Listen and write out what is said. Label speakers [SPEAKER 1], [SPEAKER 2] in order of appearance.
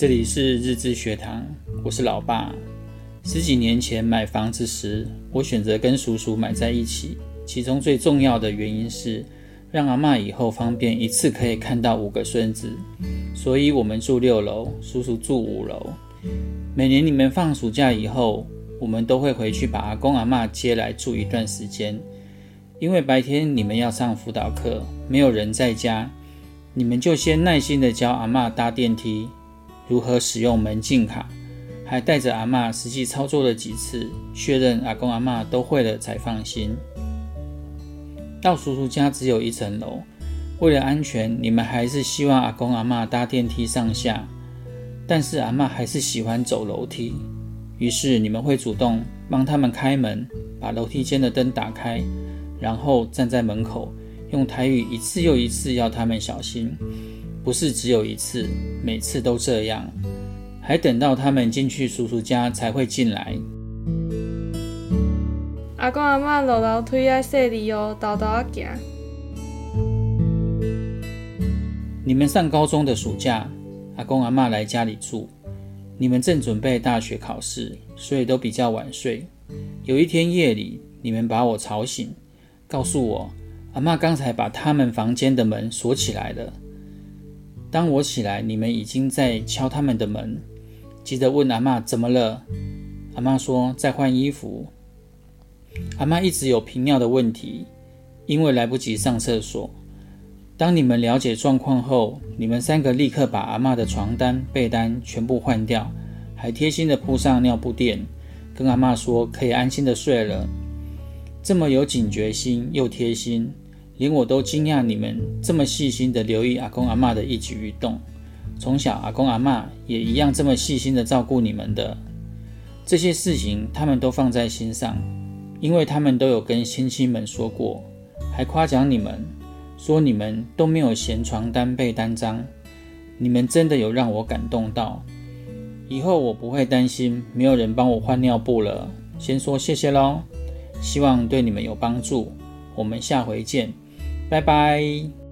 [SPEAKER 1] 这里是日知学堂，我是老爸。十几年前买房子时，我选择跟叔叔买在一起，其中最重要的原因是让阿嬷以后方便一次可以看到五个孙子。所以我们住六楼，叔叔住五楼。每年你们放暑假以后，我们都会回去把阿公阿嬷接来住一段时间，因为白天你们要上辅导课，没有人在家，你们就先耐心地教阿嬷搭电梯。如何使用门禁卡，还带着阿嬷实际操作了几次，确认阿公阿嬷都会了才放心。到叔叔家只有一层楼，为了安全，你们还是希望阿公阿嬷搭电梯上下。但是阿嬷还是喜欢走楼梯，于是你们会主动帮他们开门，把楼梯间的灯打开，然后站在门口，用台语一次又一次要他们小心。不是只有一次，每次都这样，还等到他们进去叔叔家才会进来。
[SPEAKER 2] 阿公阿嬷落楼梯要细里哦，豆豆啊行。
[SPEAKER 1] 你们上高中的暑假，阿公阿嬷来家里住，你们正准备大学考试，所以都比较晚睡。有一天夜里，你们把我吵醒，告诉我阿嬷刚才把他们房间的门锁起来了。当我起来，你们已经在敲他们的门，急着问阿嬷怎么了。阿嬷说在换衣服。阿嬷一直有频尿的问题，因为来不及上厕所。当你们了解状况后，你们三个立刻把阿嬷的床单、被单全部换掉，还贴心的铺上尿布垫，跟阿嬷说可以安心的睡了。这么有警觉心又贴心。连我都惊讶，你们这么细心的留意阿公阿嬷的一举一动。从小，阿公阿嬷也一样这么细心的照顾你们的。这些事情，他们都放在心上，因为他们都有跟亲戚们说过，还夸奖你们，说你们都没有嫌床单被单脏。你们真的有让我感动到。以后我不会担心没有人帮我换尿布了。先说谢谢喽，希望对你们有帮助。我们下回见。拜拜。